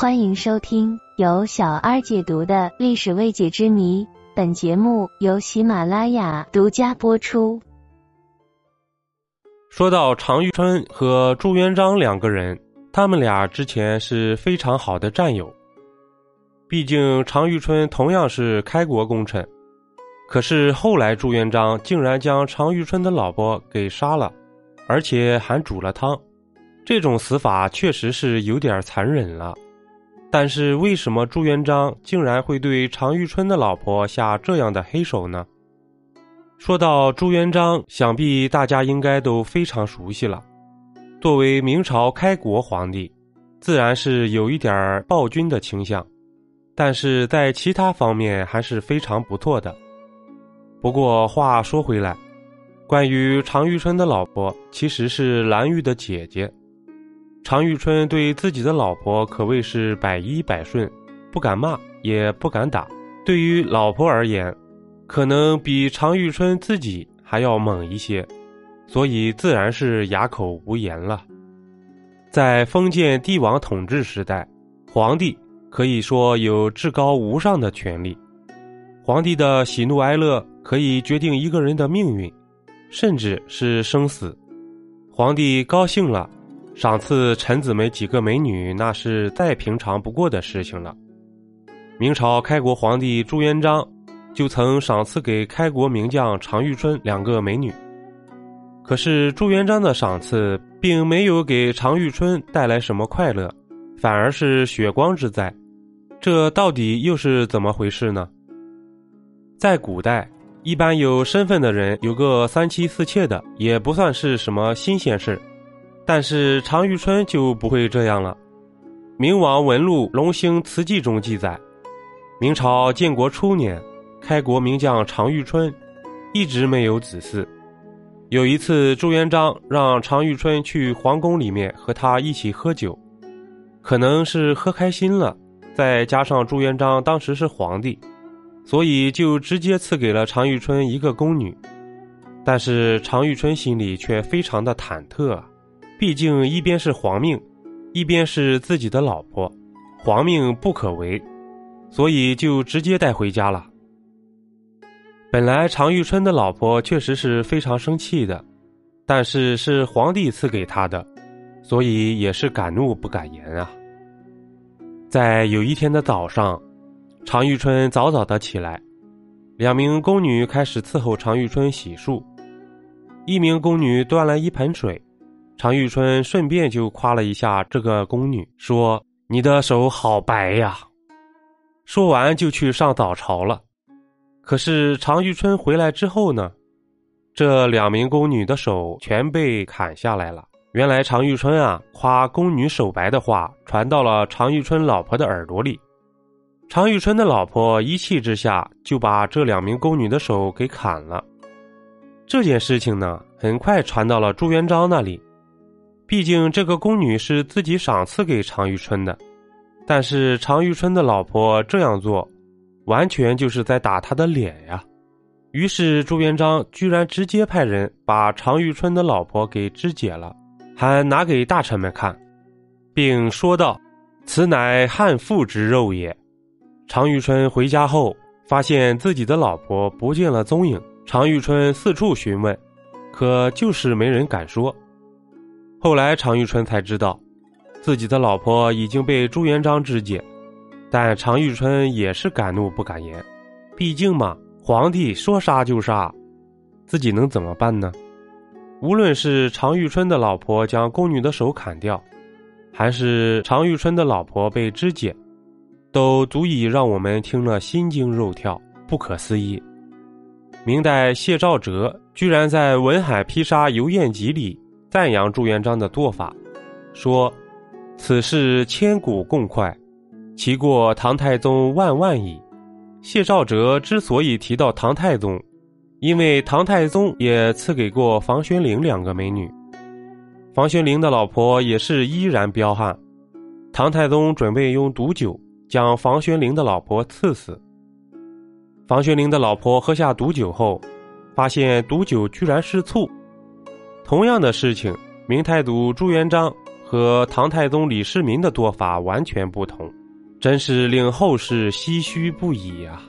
欢迎收听由小二解读的历史未解之谜。本节目由喜马拉雅独家播出。说到常遇春和朱元璋两个人，他们俩之前是非常好的战友。毕竟常遇春同样是开国功臣，可是后来朱元璋竟然将常遇春的老婆给杀了，而且还煮了汤，这种死法确实是有点残忍了。但是为什么朱元璋竟然会对常遇春的老婆下这样的黑手呢？说到朱元璋，想必大家应该都非常熟悉了。作为明朝开国皇帝，自然是有一点暴君的倾向，但是在其他方面还是非常不错的。不过话说回来，关于常遇春的老婆，其实是蓝玉的姐姐。常遇春对自己的老婆可谓是百依百顺，不敢骂，也不敢打。对于老婆而言，可能比常遇春自己还要猛一些，所以自然是哑口无言了。在封建帝王统治时代，皇帝可以说有至高无上的权力，皇帝的喜怒哀乐可以决定一个人的命运，甚至是生死。皇帝高兴了。赏赐臣子们几个美女，那是再平常不过的事情了。明朝开国皇帝朱元璋就曾赏赐给开国名将常遇春两个美女。可是朱元璋的赏赐并没有给常遇春带来什么快乐，反而是血光之灾。这到底又是怎么回事呢？在古代，一般有身份的人有个三妻四妾的，也不算是什么新鲜事但是常遇春就不会这样了。明王文录《龙兴词记》中记载，明朝建国初年，开国名将常遇春一直没有子嗣。有一次，朱元璋让常遇春去皇宫里面和他一起喝酒，可能是喝开心了，再加上朱元璋当时是皇帝，所以就直接赐给了常遇春一个宫女。但是常遇春心里却非常的忐忑啊。毕竟一边是皇命，一边是自己的老婆，皇命不可违，所以就直接带回家了。本来常遇春的老婆确实是非常生气的，但是是皇帝赐给她的，所以也是敢怒不敢言啊。在有一天的早上，常遇春早早的起来，两名宫女开始伺候常遇春洗漱，一名宫女端来一盆水。常遇春顺便就夸了一下这个宫女，说：“你的手好白呀。”说完就去上早朝了。可是常遇春回来之后呢，这两名宫女的手全被砍下来了。原来常遇春啊夸宫女手白的话传到了常遇春老婆的耳朵里，常遇春的老婆一气之下就把这两名宫女的手给砍了。这件事情呢，很快传到了朱元璋那里。毕竟这个宫女是自己赏赐给常遇春的，但是常遇春的老婆这样做，完全就是在打他的脸呀。于是朱元璋居然直接派人把常遇春的老婆给肢解了，还拿给大臣们看，并说道：“此乃汉妇之肉也。”常遇春回家后，发现自己的老婆不见了踪影。常遇春四处询问，可就是没人敢说。后来，常遇春才知道，自己的老婆已经被朱元璋肢解，但常遇春也是敢怒不敢言，毕竟嘛，皇帝说杀就杀，自己能怎么办呢？无论是常遇春的老婆将宫女的手砍掉，还是常遇春的老婆被肢解，都足以让我们听了心惊肉跳，不可思议。明代谢兆哲居然在《文海批杀游宴集》里。赞扬朱元璋的做法，说：“此事千古共快，其过唐太宗万万矣。”谢兆哲之所以提到唐太宗，因为唐太宗也赐给过房玄龄两个美女，房玄龄的老婆也是依然彪悍。唐太宗准备用毒酒将房玄龄的老婆赐死，房玄龄的老婆喝下毒酒后，发现毒酒居然是醋。同样的事情，明太祖朱元璋和唐太宗李世民的做法完全不同，真是令后世唏嘘不已啊！